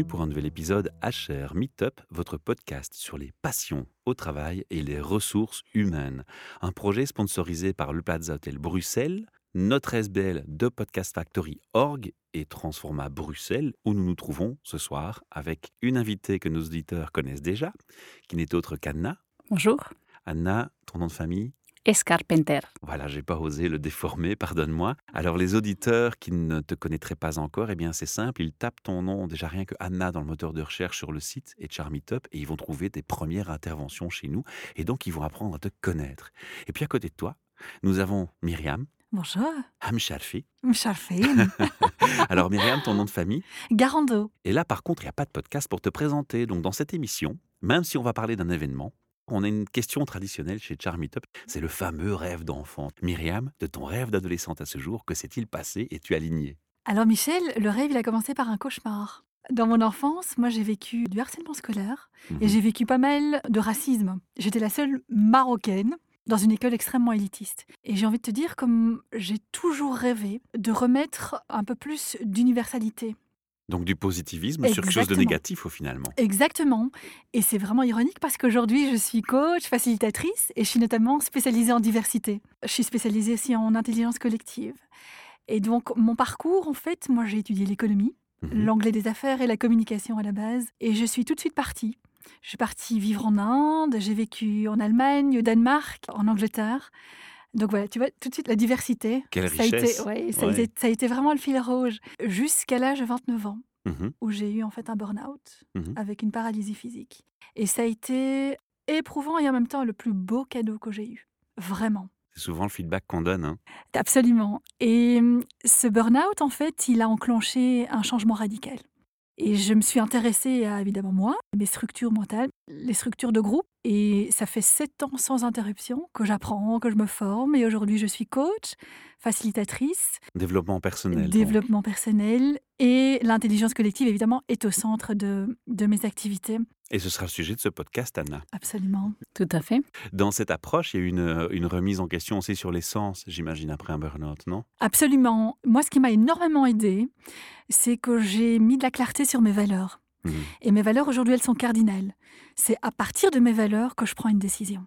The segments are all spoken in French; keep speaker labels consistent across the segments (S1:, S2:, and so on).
S1: bienvenue pour un nouvel épisode HR Meetup, votre podcast sur les passions au travail et les ressources humaines. Un projet sponsorisé par le Plaza Hotel Bruxelles, notre SBL de Podcast Factory Org et Transforma Bruxelles, où nous nous trouvons ce soir avec une invitée que nos auditeurs connaissent déjà, qui n'est autre qu'Anna.
S2: Bonjour.
S1: Anna, ton nom de famille?
S2: Escarpenter.
S1: Voilà, j'ai pas osé le déformer, pardonne-moi. Alors les auditeurs qui ne te connaîtraient pas encore, eh bien c'est simple, ils tapent ton nom déjà rien que Anna dans le moteur de recherche sur le site et Charmeetup et ils vont trouver tes premières interventions chez nous et donc ils vont apprendre à te connaître. Et puis à côté de toi, nous avons Myriam.
S2: Bonjour.
S1: Hamsharfi.
S2: Mcharfi.
S1: Alors Myriam, ton nom de famille?
S2: Garando.
S1: Et là par contre, il n'y a pas de podcast pour te présenter. Donc dans cette émission, même si on va parler d'un événement, on a une question traditionnelle chez Charmeetup, c'est le fameux rêve d'enfant. Myriam, de ton rêve d'adolescente à ce jour, que s'est-il passé et tu aligné?
S2: Alors Michel, le rêve, il a commencé par un cauchemar. Dans mon enfance, moi j'ai vécu du harcèlement scolaire et
S1: Mhm.
S2: j'ai vécu pas mal de racisme. J'étais la seule marocaine dans une école extrêmement élitiste. Et j'ai envie de te dire, comme j'ai toujours rêvé de remettre un peu plus d'universalité
S1: Donc du positivisme sur quelque chose de négatif au finalement.
S2: Exactement. Et c'est vraiment ironique parce qu'aujourd'hui, je suis coach, facilitatrice et je suis notamment spécialisée en diversité. Je suis spécialisée aussi en intelligence collective. Et donc, mon parcours, en fait, moi, j'ai étudié l'économie,
S1: Mhm.
S2: l'anglais des affaires et la communication à la base. Et je suis tout de suite partie. Je suis partie vivre en Inde, j'ai vécu en Allemagne, au Danemark, en Angleterre. Donc voilà, tu vois, tout de suite, la diversité.
S1: Quelle
S2: ça a, été,
S1: richesse.
S2: ouais, ça, a été, ça a été vraiment le fil rouge. Jusqu'à l'âge de 29 ans
S1: Mhm.
S2: où j'ai eu en fait un burn-out
S1: Mhm.
S2: avec une paralysie physique. Et ça a été éprouvant et en même temps le plus beau cadeau que j'ai eu. Vraiment.
S1: C'est souvent le feedback qu'on donne. hein.
S2: Absolument. Et hum, ce burn-out, en fait, il a enclenché un changement radical. Et je me suis intéressée à, évidemment, moi, mes structures mentales, les structures de groupe. Et ça fait sept ans sans interruption que j'apprends, que je me forme. Et aujourd'hui, je suis coach, facilitatrice,
S1: Développement personnel. donc.
S2: développement personnel. Et l'intelligence collective, évidemment, est au centre de, de mes activités.
S1: Et ce sera le sujet de ce podcast, Anna.
S2: Absolument.
S3: Tout à fait.
S1: Dans cette approche, il y a eu une, une remise en question aussi sur l'essence, j'imagine, après un burn-out, non?
S2: Absolument. Moi, ce qui m'a énormément aidée, c'est que j'ai mis de la clarté sur mes valeurs.
S1: Mhm.
S2: Et mes valeurs, aujourd'hui, elles sont cardinales. C'est à partir de mes valeurs que je prends une décision.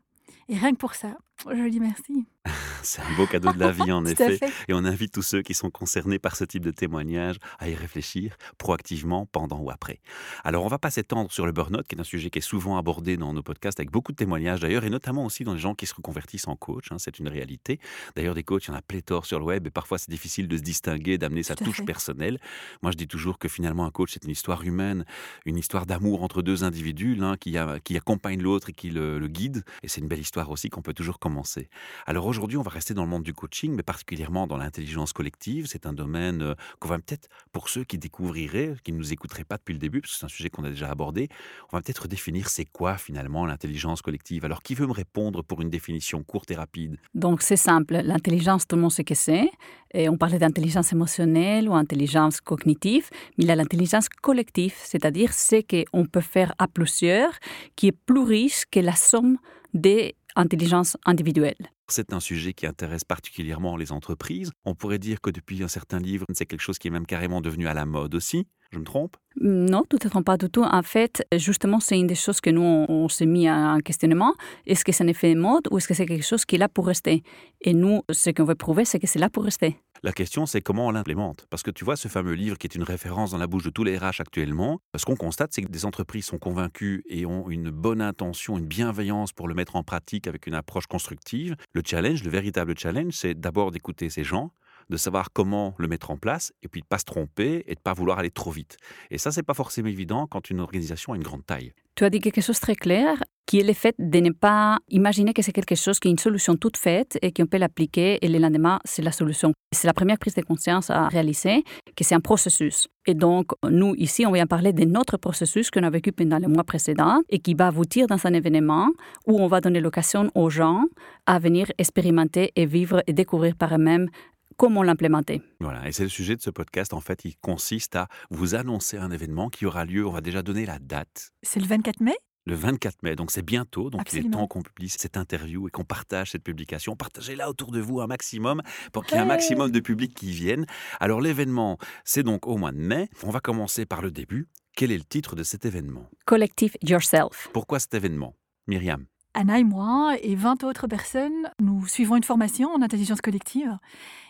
S2: Et rien que pour ça, je dis merci.
S1: C'est un beau cadeau de la vie, en effet.
S2: fait.
S1: Et on invite tous ceux qui sont concernés par ce type de témoignage à y réfléchir proactivement pendant ou après. Alors, on va pas s'étendre sur le burn-out, qui est un sujet qui est souvent abordé dans nos podcasts avec beaucoup de témoignages d'ailleurs, et notamment aussi dans les gens qui se reconvertissent en coach. hein, c'est une réalité. D'ailleurs, des coachs, il y en a pléthore sur le web, et parfois c'est difficile de se distinguer, d'amener sa touche
S2: fait.
S1: personnelle. Moi, je dis toujours que finalement, un coach, c'est une histoire humaine, une histoire d'amour entre deux individus, l'un qui, a- qui accompagne l'autre et qui le, le guide. Et c'est une belle histoire aussi qu'on peut toujours commencer. Alors aujourd'hui, on va rester dans le monde du coaching, mais particulièrement dans l'intelligence collective. C'est un domaine euh, qu'on va peut-être, pour ceux qui découvriraient, qui ne nous écouteraient pas depuis le début, parce que c'est un sujet qu'on a déjà abordé, on va peut-être définir c'est quoi finalement l'intelligence collective. Alors qui veut me répondre pour une définition courte et rapide?
S3: Donc, c'est simple. L'intelligence, tout le monde sait que c'est. Et on parlait d'intelligence émotionnelle ou intelligence cognitive, mais il y a l'intelligence collective, c'est-à-dire ce qu'on peut faire à plusieurs, qui est plus riche que la somme des intelligences individuelles.
S1: C'est un sujet qui intéresse particulièrement les entreprises. On pourrait dire que depuis un certain livre, c'est quelque chose qui est même carrément devenu à la mode aussi. Je me trompe?
S3: Non, tout ne trompe pas du tout. En fait, justement, c'est une des choses que nous, on, on s'est mis en questionnement. Est-ce que c'est un effet de mode ou est-ce que c'est quelque chose qui est là pour rester? Et nous, ce qu'on veut prouver, c'est que c'est là pour rester.
S1: La question, c'est comment on l'implémente. Parce que tu vois, ce fameux livre qui est une référence dans la bouche de tous les RH actuellement, ce qu'on constate, c'est que des entreprises sont convaincues et ont une bonne intention, une bienveillance pour le mettre en pratique avec une approche constructive. Le challenge, le véritable challenge, c'est d'abord d'écouter ces gens, de savoir comment le mettre en place et puis de pas se tromper et de pas vouloir aller trop vite. Et ça, c'est pas forcément évident quand une organisation a une grande taille.
S3: Tu as dit quelque chose de très clair, qui est le fait de ne pas imaginer que c'est quelque chose qui est une solution toute faite et qu'on peut l'appliquer et le lendemain, c'est la solution. C'est la première prise de conscience à réaliser que c'est un processus. Et donc, nous, ici, on vient parler de notre processus qu'on a vécu pendant les mois précédents et qui va aboutir dans un événement où on va donner l'occasion aux gens à venir expérimenter et vivre et découvrir par eux-mêmes comment l'implémenter.
S1: Voilà, et c'est le sujet de ce podcast. En fait, il consiste à vous annoncer un événement qui aura lieu. On va déjà donner la date.
S2: C'est le 24 mai?
S1: Le 24 mai, donc c'est bientôt, donc il est temps qu'on publie cette interview et qu'on partage cette publication. Partagez-la autour de vous un maximum pour qu'il y ait un maximum de public qui vienne. Alors l'événement, c'est donc au mois de mai. On va commencer par le début. Quel est le titre de cet événement?
S3: Collective Yourself.
S1: Pourquoi cet événement? Myriam?
S2: Anna et moi et 20 autres personnes, nous suivons une formation en intelligence collective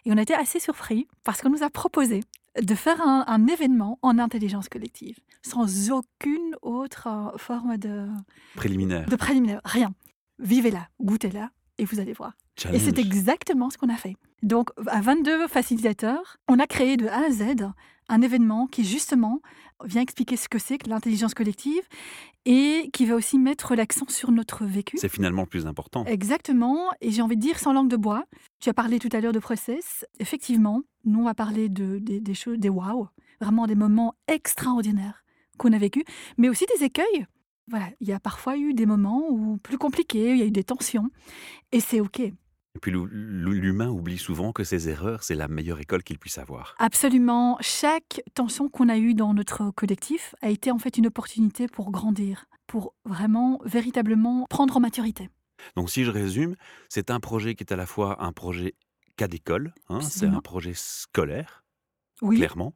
S2: et on a été assez surpris parce qu'on nous a proposé de faire un, un événement en intelligence collective sans aucune autre euh, forme de,
S1: Préliminaire.
S2: de préliminaire, rien. Vivez-la, goûtez-la et vous allez voir. Et c'est exactement ce qu'on a fait. Donc, à 22 facilitateurs, on a créé de A à Z un événement qui, justement, vient expliquer ce que c'est que l'intelligence collective et qui va aussi mettre l'accent sur notre vécu.
S1: C'est finalement le plus important.
S2: Exactement. Et j'ai envie de dire sans langue de bois. Tu as parlé tout à l'heure de process. Effectivement, nous, on va parler de, des- des choses, des wow, vraiment des moments extraordinaires qu'on a vécus, mais aussi des écueils. Voilà, il y a parfois eu des moments où plus compliqués, il y a eu des tensions, et c'est OK.
S1: Et puis l'hu- l'humain oublie souvent que ses erreurs, c'est la meilleure école qu'il puisse avoir.
S2: Absolument, chaque tension qu'on a eue dans notre collectif a été en fait une opportunité pour grandir, pour vraiment, véritablement prendre en maturité.
S1: Donc si je résume, c'est un projet qui est à la fois un projet cas d'école, hein, c'est un projet scolaire,
S2: Oui,
S1: clairement,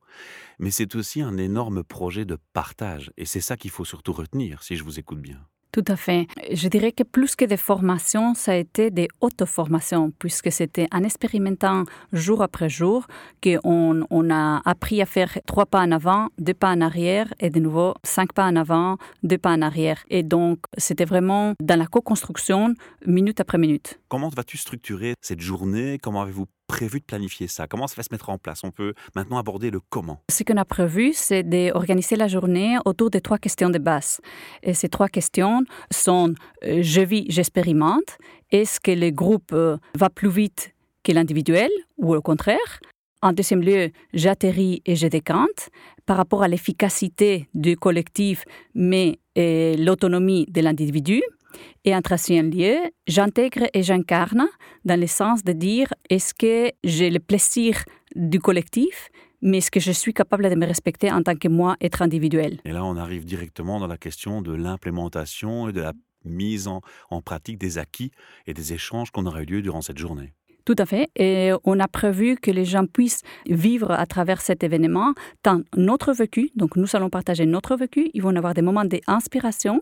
S1: mais c'est aussi un énorme projet de partage. Et c'est ça qu'il faut surtout retenir, si je vous écoute bien.
S3: Tout à fait. Je dirais que plus que des formations, ça a été des auto-formations, puisque c'était en expérimentant jour après jour qu'on on a appris à faire trois pas en avant, deux pas en arrière, et de nouveau cinq pas en avant, deux pas en arrière. Et donc, c'était vraiment dans la co-construction, minute après minute.
S1: Comment vas-tu structurer cette journée? Comment avez-vous prévu de planifier ça? Comment ça va se mettre en place? On peut maintenant aborder le comment.
S3: Ce qu'on a prévu, c'est d'organiser la journée autour de trois questions de base. Et ces trois questions sont euh, je vis, j'expérimente. Est-ce que le groupe euh, va plus vite que l'individuel ou au contraire? En deuxième lieu, j'atterris et je décante par rapport à l'efficacité du collectif, mais l'autonomie de l'individu. Et en troisième lieu, j'intègre et j'incarne dans le sens de dire est-ce que j'ai le plaisir du collectif, mais est-ce que je suis capable de me respecter en tant que moi, être individuel?
S1: Et là, on arrive directement dans la question de l'implémentation et de la mise en, en pratique des acquis et des échanges qu'on aura eu lieu durant cette journée.
S3: Tout à fait. Et on a prévu que les gens puissent vivre à travers cet événement tant notre vécu, donc nous allons partager notre vécu, ils vont avoir des moments d'inspiration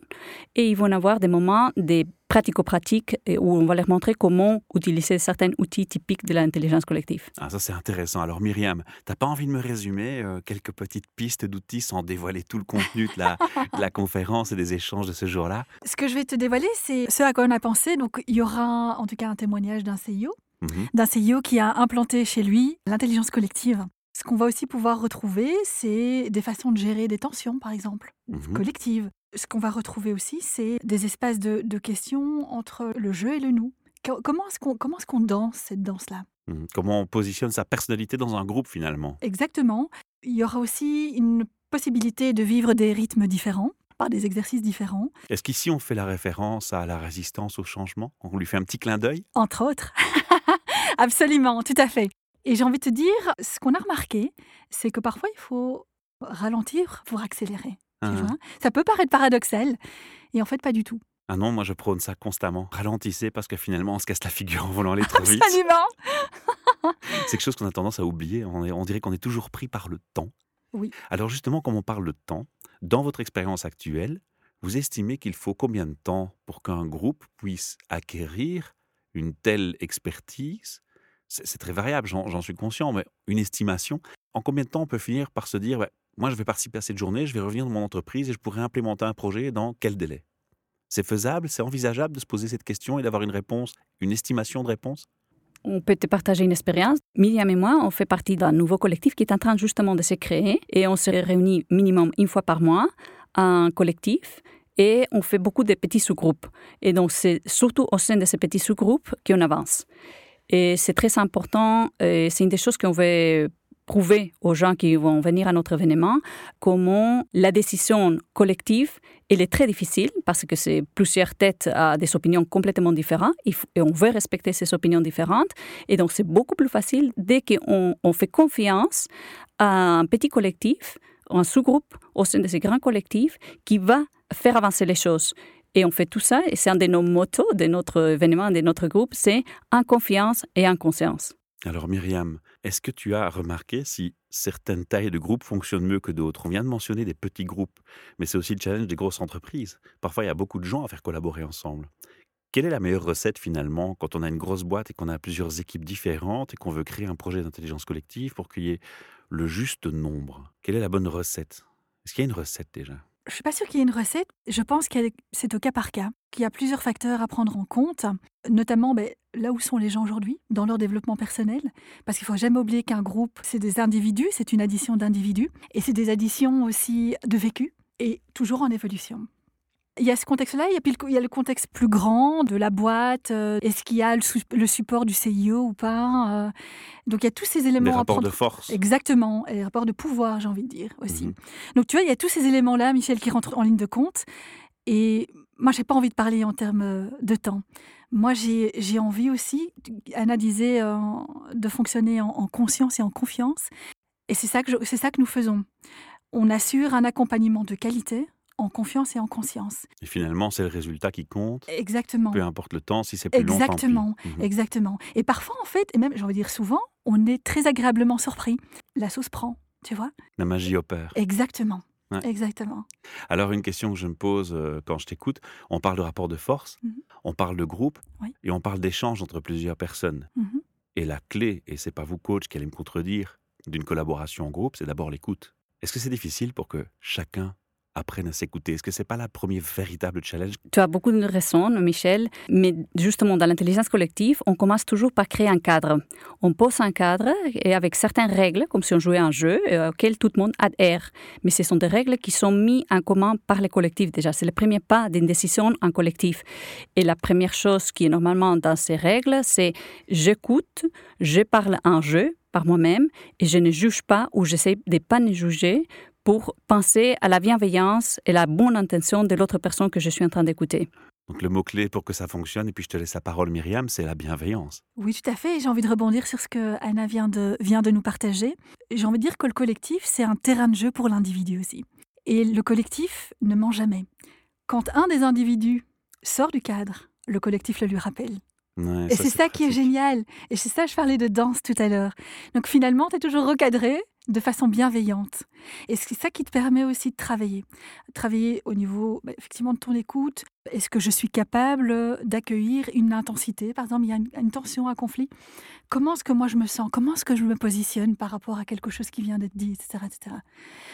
S3: et ils vont avoir des moments de pratico-pratiques et où on va leur montrer comment utiliser certains outils typiques de l'intelligence collective.
S1: Ah, ça c'est intéressant. Alors Myriam, t'as pas envie de me résumer euh, quelques petites pistes d'outils sans dévoiler tout le contenu de la, de la conférence et des échanges de ce jour-là?
S2: Ce que je vais te dévoiler, c'est ce à quoi on a pensé. Donc, il y aura en tout cas un témoignage d'un CIO,
S1: Mhm.
S2: d'un CIO qui a implanté chez lui l'intelligence collective. Ce qu'on va aussi pouvoir retrouver, c'est des façons de gérer des tensions, par exemple,
S1: Mhm.
S2: collectives. Ce qu'on va retrouver aussi, c'est des espaces de, de questions entre le jeu et le nous. Co- Comment est-ce qu'on qu'on danse cette danse-là?
S1: Mhm. Comment on positionne sa personnalité dans un groupe finalement?
S2: Exactement. Il y aura aussi une possibilité de vivre des rythmes différents, par des exercices différents,
S1: Est-ce qu'ici on fait la référence à la résistance au changement? On lui fait un petit clin d'œil?
S2: Entre autres. Absolument, tout à fait. Et j'ai envie de te dire, ce qu'on a remarqué, c'est que parfois il faut ralentir pour accélérer. tu
S1: Hein.
S2: vois? Ça peut paraître paradoxal, et en fait pas du tout.
S1: Ah non, moi je prône ça constamment. Ralentissez parce que finalement on se casse la figure en voulant aller trop vite.
S2: Absolument.
S1: C'est quelque chose qu'on a tendance à oublier. On, est- on dirait qu'on est toujours pris par le temps.
S2: Oui.
S1: Alors justement, comme on parle de temps, dans votre expérience actuelle, vous estimez qu'il faut combien de temps pour qu'un groupe puisse acquérir une telle expertise C'est très variable, j'en suis conscient, mais une estimation. En combien de temps on peut finir par se dire, Ouais, moi je vais participer à cette journée, je vais revenir dans mon entreprise et je pourrais implémenter un projet dans quel délai? C'est faisable, c'est envisageable de se poser cette question et d'avoir une réponse, une estimation de réponse?
S3: On peut te partager une expérience. Myriam et moi, on fait partie d'un nouveau collectif qui est en train justement de se créer et on se réunit minimum une fois par mois, un collectif, et on fait beaucoup de petits sous-groupes. Et donc, c'est surtout au sein de ces petits sous-groupes qu'on avance. Et c'est très important, et c'est une des choses qu'on veut prouver aux gens qui vont venir à notre événement, comment la décision collective, elle est très difficile parce que c'est plusieurs têtes à des opinions complètement différentes et on veut respecter ces opinions différentes. Et donc, c'est beaucoup plus facile dès qu'on on fait confiance à un petit collectif, un sous-groupe au sein de ces grands collectifs qui va faire avancer les choses. Et on fait tout ça, et c'est un de nos motos de notre événement, de notre groupe, c'est en confiance et en conscience.
S1: Alors Myriam, Est-ce que tu as remarqué si certaines tailles de groupes fonctionnent mieux que d'autres? On vient de mentionner des petits groupes, mais c'est aussi le challenge des grosses entreprises. Parfois, il y a beaucoup de gens à faire collaborer ensemble. Quelle est la meilleure recette finalement quand on a une grosse boîte et qu'on a plusieurs équipes différentes et qu'on veut créer un projet d'intelligence collective pour qu'il y ait le juste nombre Quelle est la bonne recette? Est-ce qu'il y a une recette déjà?
S2: Je ne suis pas sûre qu'il y ait une recette. Je pense que c'est au cas par cas, qu'il y a plusieurs facteurs à prendre en compte, notamment ben, là où sont les gens aujourd'hui, dans leur développement personnel. Parce qu'il faut jamais oublier qu'un groupe, c'est des individus, c'est une addition d'individus, et c'est des additions aussi de vécu, et toujours en évolution. Il y a ce contexte-là, il, y a le contexte plus grand de la boîte. Euh, est-ce qu'il y a le, support du CIO ou pas euh. Donc il y a tous ces éléments. Les
S1: rapports de force.
S2: Exactement, et les rapports de pouvoir, j'ai envie de dire aussi. Mhm. Donc tu vois, il y a tous ces éléments-là, Michel, qui rentrent en ligne de compte. Et moi, j'ai pas envie de parler en termes euh, de temps. Moi, j'ai envie aussi, Anna disait, de fonctionner en, conscience et en confiance. Et c'est ça, c'est ça que nous faisons. On assure un accompagnement de qualité en confiance et en conscience.
S1: Et finalement, c'est le résultat qui compte.
S2: Exactement.
S1: Peu importe le temps, si c'est plus
S2: exactement,
S1: longtemps.
S2: Exactement, exactement. Et parfois, en fait, et même, j'ai envie de dire souvent, on est très agréablement surpris. La sauce prend, tu vois?
S1: La magie opère.
S2: Exactement. Exactement.
S1: Alors, une question que je me pose euh, quand je t'écoute, on parle de rapport de force, mhm. on parle de groupe, et on parle d'échange entre plusieurs personnes. Mhm. Et la clé, et c'est pas vous, coach, qui allez me contredire, d'une collaboration en groupe, c'est d'abord l'écoute. Est-ce que c'est difficile pour que chacun apprennent à s'écouter? Est-ce que ce n'est pas la première véritable challenge?
S3: Tu as beaucoup de raisons, Michel, mais justement, dans l'intelligence collective, on commence toujours par créer un cadre. On pose un cadre et avec certaines règles, comme si on jouait un jeu euh, auquel tout le monde adhère. Mais ce sont des règles qui sont mises en commun par les collectifs déjà. C'est le premier pas d'une décision en collectif. Et la première chose qui est normalement dans ces règles, c'est j'écoute, je parle un jeu par moi-même et je ne juge pas ou j'essaie de ne pas ne juger pour penser à la bienveillance et la bonne intention de l'autre personne que je suis en train d'écouter.
S1: Donc le mot-clé pour que ça fonctionne, et puis je te laisse la parole Myriam, c'est la bienveillance.
S2: Oui, tout à fait. J'ai envie de rebondir sur ce que Anna vient de, vient de nous partager. J'ai envie de dire que le collectif, c'est un terrain de jeu pour l'individu aussi. Et le collectif ne ment jamais. Quand un des individus sort du cadre, le collectif le lui rappelle. et c'est ça qui est génial. Et c'est ça, je parlais de danse tout à l'heure. Donc finalement, tu es toujours recadré, de façon bienveillante. Et c'est ça qui te permet aussi de travailler. Travailler au niveau bah, effectivement de ton écoute. Est-ce que je suis capable d'accueillir une intensité? Par exemple, il y a une, tension, un conflit. Comment est-ce que moi je me sens? Comment est-ce que je me positionne par rapport à quelque chose qui vient d'être dit, etc., etc.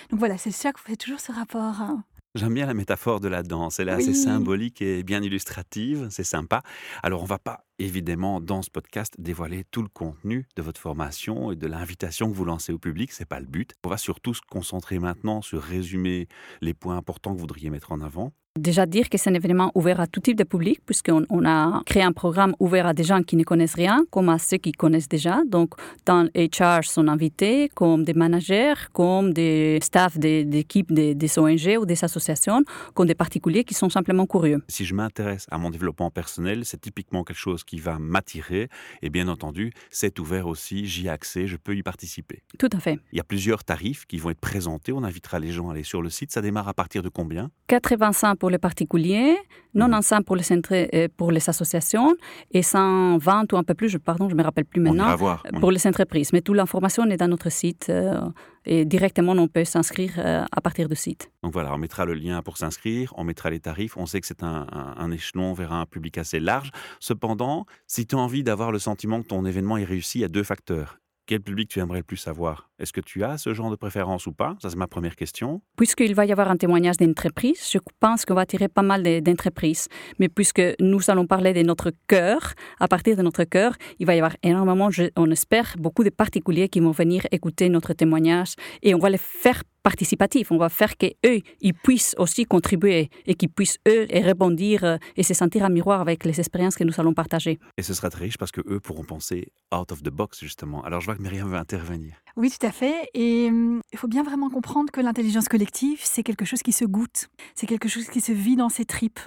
S2: Donc voilà, c'est ça que fait toujours ce rapport. Hein.
S1: J'aime bien la métaphore de la danse. Elle est assez symbolique et bien illustrative. C'est sympa. Alors, on va pas évidemment dans ce podcast dévoiler tout le contenu de votre formation et de l'invitation que vous lancez au public. C'est pas le but. On va surtout se concentrer maintenant sur résumer les points importants que vous voudriez mettre en avant.
S3: Déjà dire que c'est un événement ouvert à tout type de public, puisqu'on on a créé un programme ouvert à des gens qui ne connaissent rien, comme à ceux qui connaissent déjà. Donc, dans HR sont invités comme des managers, comme des staffs d'équipes des, des, ONG ou des associations, comme des particuliers qui sont simplement curieux.
S1: Si je m'intéresse à mon développement personnel, c'est typiquement quelque chose qui va m'attirer. Et bien entendu, c'est ouvert aussi, j'y ai accès, je peux y participer.
S3: Tout à fait.
S1: Il y a plusieurs tarifs qui vont être présentés. On invitera les gens à aller sur le site. Ça démarre à partir de combien?
S3: 85 pour les particuliers, 95 mhm. pour les, euh, pour les associations et 120 ou un peu plus, je, pardon, je ne me rappelle plus maintenant, pour les entreprises. Mais toute l'information est dans notre site euh, et directement on peut s'inscrire euh, à partir du site.
S1: Donc voilà, on mettra le lien pour s'inscrire, on mettra les tarifs. On sait que c'est un, un, échelon vers un public assez large. Cependant, si tu as envie d'avoir le sentiment que ton événement est réussi, il y a deux facteurs quel public tu aimerais le plus savoir Est-ce que tu as ce genre de préférence ou pas? Ça, c'est ma première question.
S3: Puisqu'il va y avoir un témoignage d'entreprise, je pense qu'on va attirer pas mal d'entreprises. Mais puisque nous allons parler de notre cœur, à partir de notre cœur, il va y avoir énormément, on espère, beaucoup de particuliers qui vont venir écouter notre témoignage et on va les faire participatif. On va faire qu'eux, ils puissent aussi contribuer et qu'ils puissent, eux, rebondir euh, et se sentir en miroir avec les expériences que nous allons partager.
S1: Et ce sera très riche parce qu'eux pourront penser out of the box, justement. Alors, je vois que Myriam veut intervenir.
S2: Oui, tout à fait. Et hum, il faut bien vraiment comprendre que l'intelligence collective, c'est quelque chose qui se goûte. C'est quelque chose qui se vit dans ses tripes.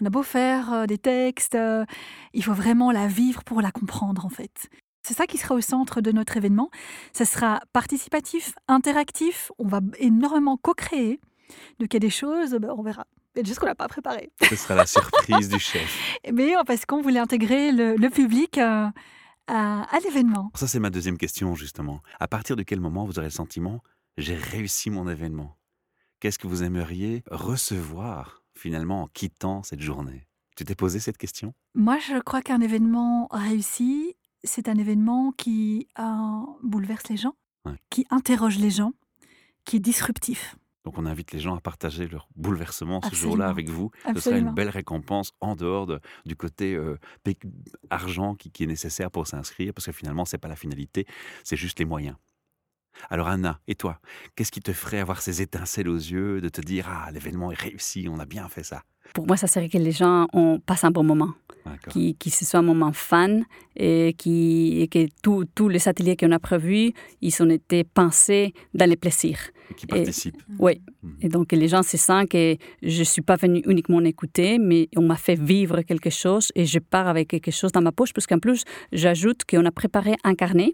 S2: On a beau faire euh, des textes, euh, il faut vraiment la vivre pour la comprendre, en fait. C'est ça qui sera au centre de notre événement. Ça sera participatif, interactif. On va énormément co-créer. Donc il y a des choses, ben, on verra. Il y a des choses qu'on n'a pas préparées.
S1: Ce sera la surprise du chef.
S2: Mais parce qu'on voulait intégrer le, public euh, à, à l'événement.
S1: Ça, c'est ma deuxième question, justement. À partir de quel moment vous aurez le sentiment j'ai réussi mon événement? Qu'est-ce que vous aimeriez recevoir, finalement, en quittant cette journée? Tu t'es posé cette question?
S2: Moi, je crois qu'un événement réussi, c'est un événement qui euh, bouleverse les gens,
S1: Ouais.
S2: qui interroge les gens, qui est disruptif.
S1: Donc on invite les gens à partager leur bouleversement ce
S2: Absolument.
S1: jour-là avec vous. Ce sera une
S2: Absolument.
S1: belle récompense en dehors de- du côté euh, argent qui, qui est nécessaire pour s'inscrire, parce que finalement, c'est pas la finalité, c'est juste les moyens. Alors Anna, et toi, qu'est-ce qui te ferait avoir ces étincelles aux yeux, de te dire ah l'événement est réussi, on a bien fait ça.
S3: Pour moi, ça serait que les gens ont passé un bon moment, qui, qui ce soit un moment fan et, qui, et que tous- les ateliers qu'on a prévus, ils ont été pensés dans les plaisirs.
S1: Qui participe.
S3: Oui.
S1: Mhm.
S3: Et donc, les gens se sentent que je ne suis pas venue uniquement écouter, mais on m'a fait vivre quelque chose et je pars avec quelque chose dans ma poche, parce qu'en plus, j'ajoute qu'on a préparé un carnet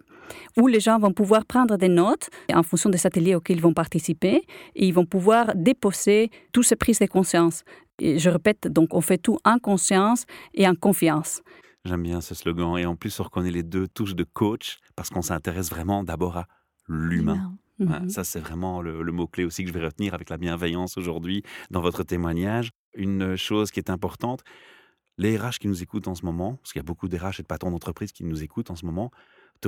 S3: où les gens vont pouvoir prendre des notes en fonction des ateliers auxquels ils vont participer et ils vont pouvoir déposer toutes ces prises de conscience. Et je répète, donc on fait tout en conscience et en confiance.
S1: J'aime bien ce slogan. Et en plus, on reconnaît les deux touches de coach, parce qu'on s'intéresse vraiment d'abord à l'humain. Ouais,
S3: Mhm.
S1: ça, c'est vraiment le, le mot-clé aussi que je vais retenir avec la bienveillance aujourd'hui dans votre témoignage. Une chose qui est importante, les RH qui nous écoutent en ce moment, parce qu'il y a beaucoup d'RH et de patrons d'entreprise qui nous écoutent en ce moment,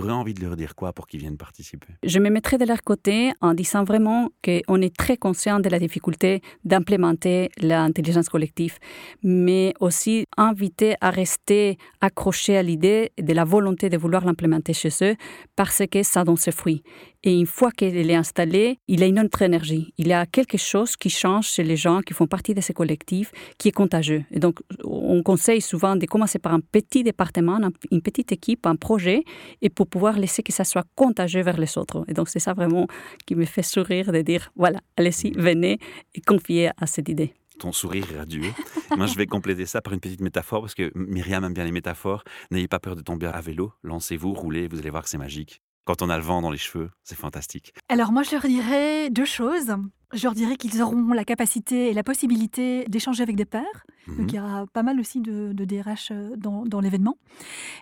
S1: tu envie de leur dire quoi pour qu'ils viennent participer?
S3: Je me mettrai de leur côté en disant vraiment qu'on est très conscient de la difficulté d'implémenter l'intelligence collective, mais aussi inviter à rester accroché à l'idée de la volonté de vouloir l'implémenter chez eux parce que ça donne ses fruits. Et une fois qu'elle est installée, il a une autre énergie. Il y a quelque chose qui change chez les gens qui font partie de ces collectifs qui est contagieux. Et donc, on conseille souvent de commencer par un petit département, un- une petite équipe, un projet, et pour pouvoir laisser que ça soit contagieux vers les autres. Et donc, c'est ça vraiment qui me fait sourire de dire, voilà, allez-y, venez et confiez à cette idée.
S1: Ton sourire radieux. Moi, je vais compléter ça par une petite métaphore, parce que Myriam aime bien les métaphores. N'ayez pas peur de tomber à vélo, lancez-vous, roulez, vous allez voir que c'est magique. Quand on a le vent dans les cheveux, c'est fantastique.
S2: Alors moi, je leur dirais deux choses. Je leur dirais qu'ils auront la capacité et la possibilité d'échanger avec des pairs.
S1: Mhm.
S2: Donc il y aura pas mal aussi de, de DRH euh, dans, dans l'événement.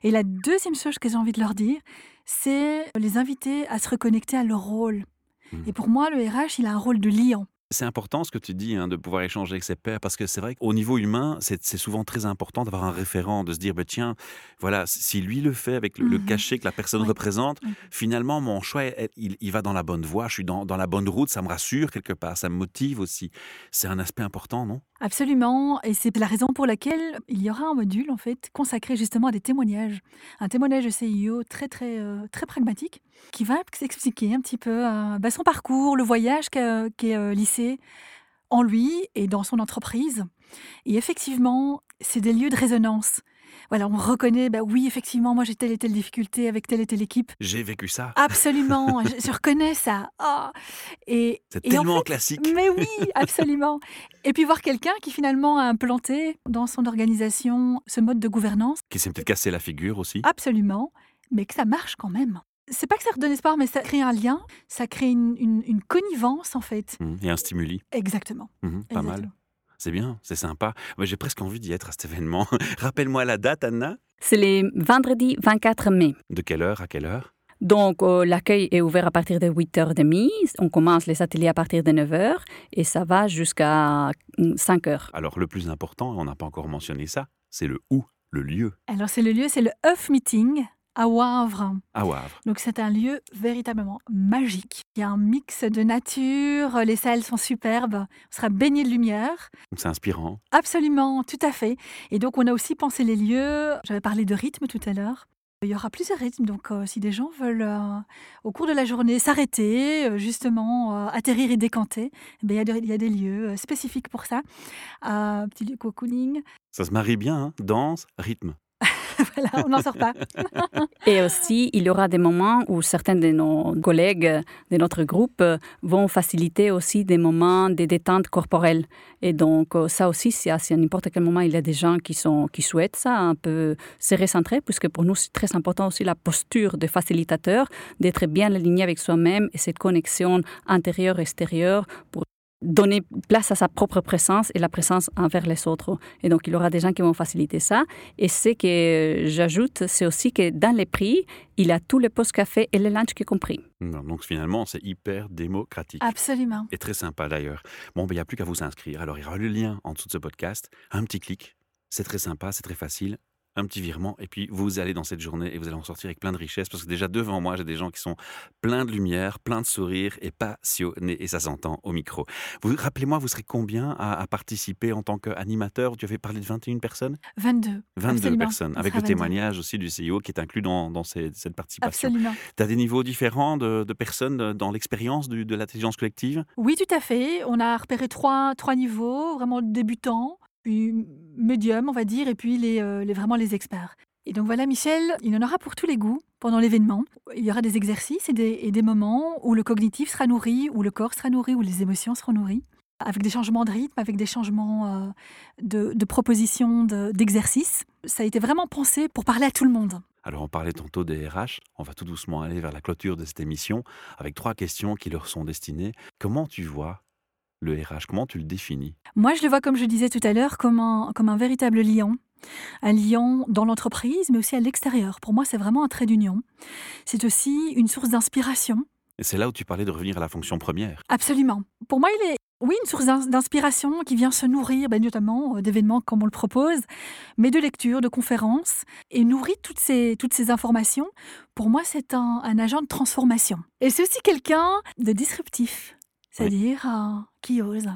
S2: Et la deuxième chose que j'ai envie de leur dire, c'est les inviter à se reconnecter à leur rôle.
S1: Mhm.
S2: Et pour moi, le RH, il a un rôle de liant.
S1: C'est important ce que tu dis, hein, de pouvoir échanger avec ses pairs, parce que c'est vrai qu'au niveau humain, c'est souvent très important d'avoir un référent, de se dire, bah, tiens, voilà, si lui le fait avec le, le
S2: Mhm.
S1: cachet que la personne
S2: Oui.
S1: représente, finalement, mon choix, il, il va dans la bonne voie, je suis dans, dans la bonne route, ça me rassure quelque part, ça me motive aussi. C'est un aspect important, non?
S2: Absolument, et c'est la raison pour laquelle il y aura un module en fait consacré justement à des témoignages, un témoignage de CIO très très euh, très pragmatique qui va expliquer un petit peu euh, bah, son parcours, le voyage qu'est euh, lycée en lui et dans son entreprise. Et effectivement, c'est des lieux de résonance. Voilà, on reconnaît, bah oui, effectivement, moi j'ai telle et telle difficulté avec telle et telle équipe.
S1: J'ai vécu ça.
S2: Absolument, je, je reconnais ça. Ah. Et,
S1: c'est
S2: en
S1: tellement
S2: fait,
S1: classique.
S2: mais oui, absolument. Et puis voir quelqu'un qui finalement a implanté dans son organisation ce mode de gouvernance,
S1: Qui s'est peut-être cassé la figure aussi.
S2: absolument, mais que ça marche quand même. C'est pas que ça redonne espoir, mais ça crée un lien, ça crée une, une- une connivence en fait.
S1: Mhm. Et un stimuli.
S2: Exactement.
S1: Mhm, pas mal. C'est bien, c'est sympa. J'ai presque envie d'y être à cet événement. Rappelle-moi la date, Anna.
S3: C'est le vendredi 24 mai.
S1: De quelle heure à quelle heure?
S3: Donc, euh, l'accueil est ouvert à partir de 8h30. On commence les ateliers à partir de 9h et ça va jusqu'à 5h.
S1: Alors, le plus important, on n'a pas encore mentionné ça, c'est le où, le lieu,
S2: Alors c'est le lieu, c'est le Huff Meeting à Wavre.
S1: à Wavre.
S2: Donc c'est un lieu véritablement magique. Il y a un mix de nature, les salles sont superbes, on sera baigné de lumière.
S1: Donc, c'est inspirant.
S2: Absolument, tout à fait. Et donc, on a aussi pensé les lieux. J'avais parlé de rythme tout à l'heure. Il y aura plusieurs rythmes. Donc, euh, si des gens veulent, euh, au cours de la journée, s'arrêter, euh, justement, atterrir et décanter, eh bien, il, y a de- il y a des lieux spécifiques pour ça. Petit lieu cocooning.
S1: Ça se marie bien, hein danse, rythme.
S2: Voilà, on n'en sort pas.
S3: Et aussi, il y aura des moments où certains de nos collègues de notre groupe vont faciliter aussi des moments de détente corporelle. Et donc, euh, ça aussi, si à n'importe quel moment il y a des gens qui, sont, qui souhaitent ça, un peu se recentrer, puisque pour nous, c'est très important aussi la posture de facilitateur, d'être bien aligné avec soi-même et cette connexion intérieure-extérieure pour donner place à sa propre présence et la présence envers les autres. Et donc, il y aura des gens qui vont faciliter ça. Et ce que j'ajoute, c'est aussi que dans les prix, il a tous les postes café et les lunch qui compris.
S1: Donc finalement, c'est hyper démocratique.
S2: Absolument.
S1: Et très sympa d'ailleurs. Bon, ben, il n'y a plus qu'à vous inscrire. Alors, il y aura le lien en dessous de ce podcast. Un petit clic. C'est très sympa, c'est très facile un petit virement, et puis vous allez dans cette journée et vous allez en sortir avec plein de richesses, parce que déjà devant moi, j'ai des gens qui sont pleins de lumière, pleins de sourires et passionnés, et ça s'entend au micro. Vous Rappelez-moi, vous serez combien à, participer en tant qu'animateur? Tu avais parlé de 21 personnes?
S2: 22.
S1: 22 personnes, avec le témoignage aussi du CEO qui est inclus dans, cette participation.
S2: Absolument.
S1: Tu as des niveaux différents de, personnes dans l'expérience de l'intelligence collective?
S2: Oui, tout à fait. On a repéré trois, trois niveaux, vraiment débutants médium, on va dire, et puis euh, les, vraiment les experts. Et donc voilà, Michel, il en aura pour tous les goûts pendant l'événement. Il y aura des exercices et des, moments où le cognitif sera nourri, où le corps sera nourri, où les émotions seront nourries, avec des changements de rythme, avec des changements euh, de, propositions, d'exercices. Ça a été vraiment pensé pour parler à tout le monde.
S1: Alors on parlait tantôt des RH, on va tout doucement aller vers la clôture de cette émission avec trois questions qui leur sont destinées. Comment tu vois le RH Comment tu le définis?
S2: Moi, je le vois, comme je disais tout à l'heure, comme un, comme un véritable lion. Un lion dans l'entreprise, mais aussi à l'extérieur. Pour moi, c'est vraiment un trait d'union. C'est aussi une source d'inspiration.
S1: Et c'est là où tu parlais de revenir à la fonction première.
S2: Absolument. Pour moi, il est, oui, une source d'inspiration qui vient se nourrir, ben, notamment euh, d'événements comme on le propose, mais de lectures, de conférences, et nourrit toutes ces, toutes ces informations. Pour moi, c'est un, un agent de transformation. Et c'est aussi quelqu'un de disruptif. C'est-à-dire qui ose,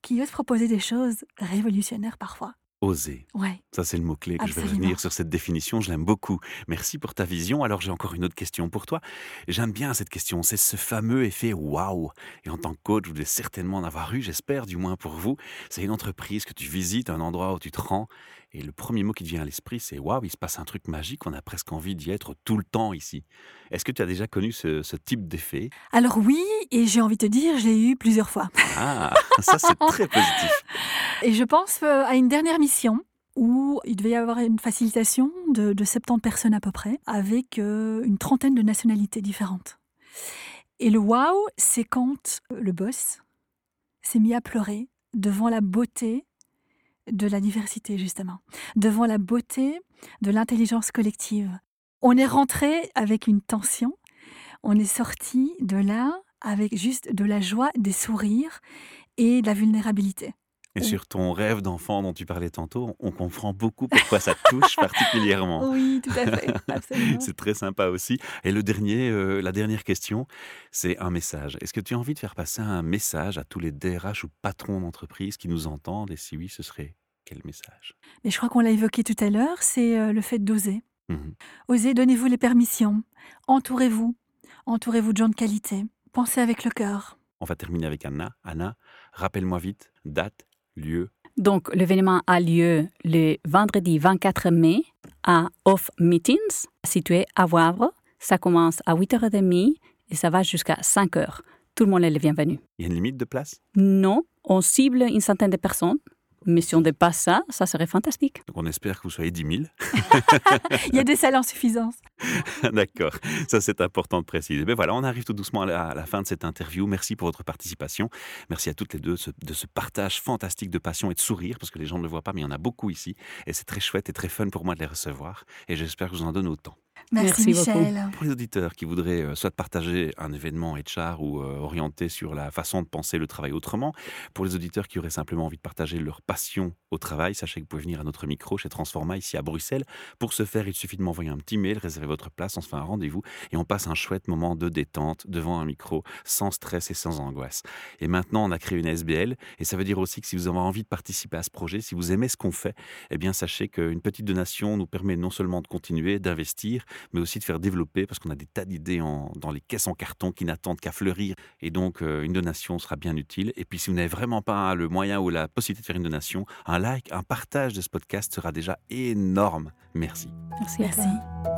S2: qui ose proposer des choses révolutionnaires parfois.
S1: Oser.
S2: Ouais.
S1: Ça, c'est le mot-clé je vais revenir sur cette définition. Je l'aime beaucoup. Merci pour ta vision. Alors, j'ai encore une autre question pour toi. J'aime bien cette question. C'est ce fameux effet waouh. Et en tant que coach, vous devez certainement en avoir eu, j'espère, du moins pour vous. C'est une entreprise que tu visites, un endroit où tu te rends. Et le premier mot qui te vient à l'esprit, c'est waouh, il se passe un truc magique. On a presque envie d'y être tout le temps ici. Est-ce que tu as déjà connu ce, ce type d'effet?
S2: Alors, oui. Et j'ai envie de te dire, j'ai eu plusieurs fois.
S1: Ah, ça, c'est très positif.
S2: Et je pense euh, à une dernière mission où il devait y avoir une facilitation de, 70 personnes à peu près, avec euh, une trentaine de nationalités différentes. Et le wow, c'est quand le boss s'est mis à pleurer devant la beauté de la diversité, justement, devant la beauté de l'intelligence collective. On est rentré avec une tension, on est sorti de là avec juste de la joie, des sourires et de la vulnérabilité.
S1: Et sur ton rêve d'enfant dont tu parlais tantôt, on comprend beaucoup pourquoi ça touche particulièrement.
S2: Oui, tout à fait,
S1: c'est très sympa aussi. Et le dernier, euh, la dernière question, c'est un message. Est-ce que tu as envie de faire passer un message à tous les DRH ou patrons d'entreprise qui nous entendent? Et si oui, ce serait quel message?
S2: Mais je crois qu'on l'a évoqué tout à l'heure, c'est euh, le fait d'oser.
S1: Mmh
S2: Osez, donnez-vous les permissions, entourez-vous, entourez-vous de gens de qualité, pensez avec le cœur.
S1: On va terminer avec Anna. Anna, rappelle-moi vite, date, lieu
S3: Donc, l'événement a lieu le vendredi 24 mai à Off Meetings, situé à Wavre. Ça commence à 8h30 et ça va jusqu'à 5h. Tout le monde est le bienvenu.
S1: Il y a une limite de place?
S3: Non, on cible une centaine de personnes. Mais si on dépasse ça, ça serait fantastique.
S1: Donc on espère que vous soyez 10 000.
S2: Il y a des salles en suffisance.
S1: D'accord, ça c'est important de préciser. Mais voilà, on arrive tout doucement à la, fin de cette interview. Merci pour votre participation. Merci à toutes les deux de ce, partage fantastique de passion et de sourire, parce que les gens ne le voient pas, mais il y en a beaucoup ici. Et c'est très chouette et très fun pour moi de les recevoir. Et j'espère que je vous en donne autant.
S2: Merci, Michel.
S1: Pour les auditeurs qui voudraient euh, soit partager un événement HR ou euh, orienter sur la façon de penser le travail autrement, pour les auditeurs qui auraient simplement envie de partager leur passion au travail, sachez que vous pouvez venir à notre micro chez Transforma ici à Bruxelles. Pour ce faire, il suffit de m'envoyer un petit mail, réserver votre place, on se fait un rendez-vous et on passe un chouette moment de détente devant un micro, sans stress et sans angoisse. Et maintenant, on a créé une SBL et ça veut dire aussi que si vous avez envie de participer à ce projet, si vous aimez ce qu'on fait, eh bien sachez qu'une petite donation nous permet non seulement de continuer, d'investir, mais aussi de faire développer parce qu'on a des tas d'idées dans les caisses en carton qui n'attendent qu'à fleurir. Et donc, euh, une donation sera bien utile. Et puis, si vous n'avez vraiment pas le moyen ou la possibilité de faire une donation, un like, un partage de ce podcast sera déjà énorme. Merci.
S3: Merci.
S2: Merci.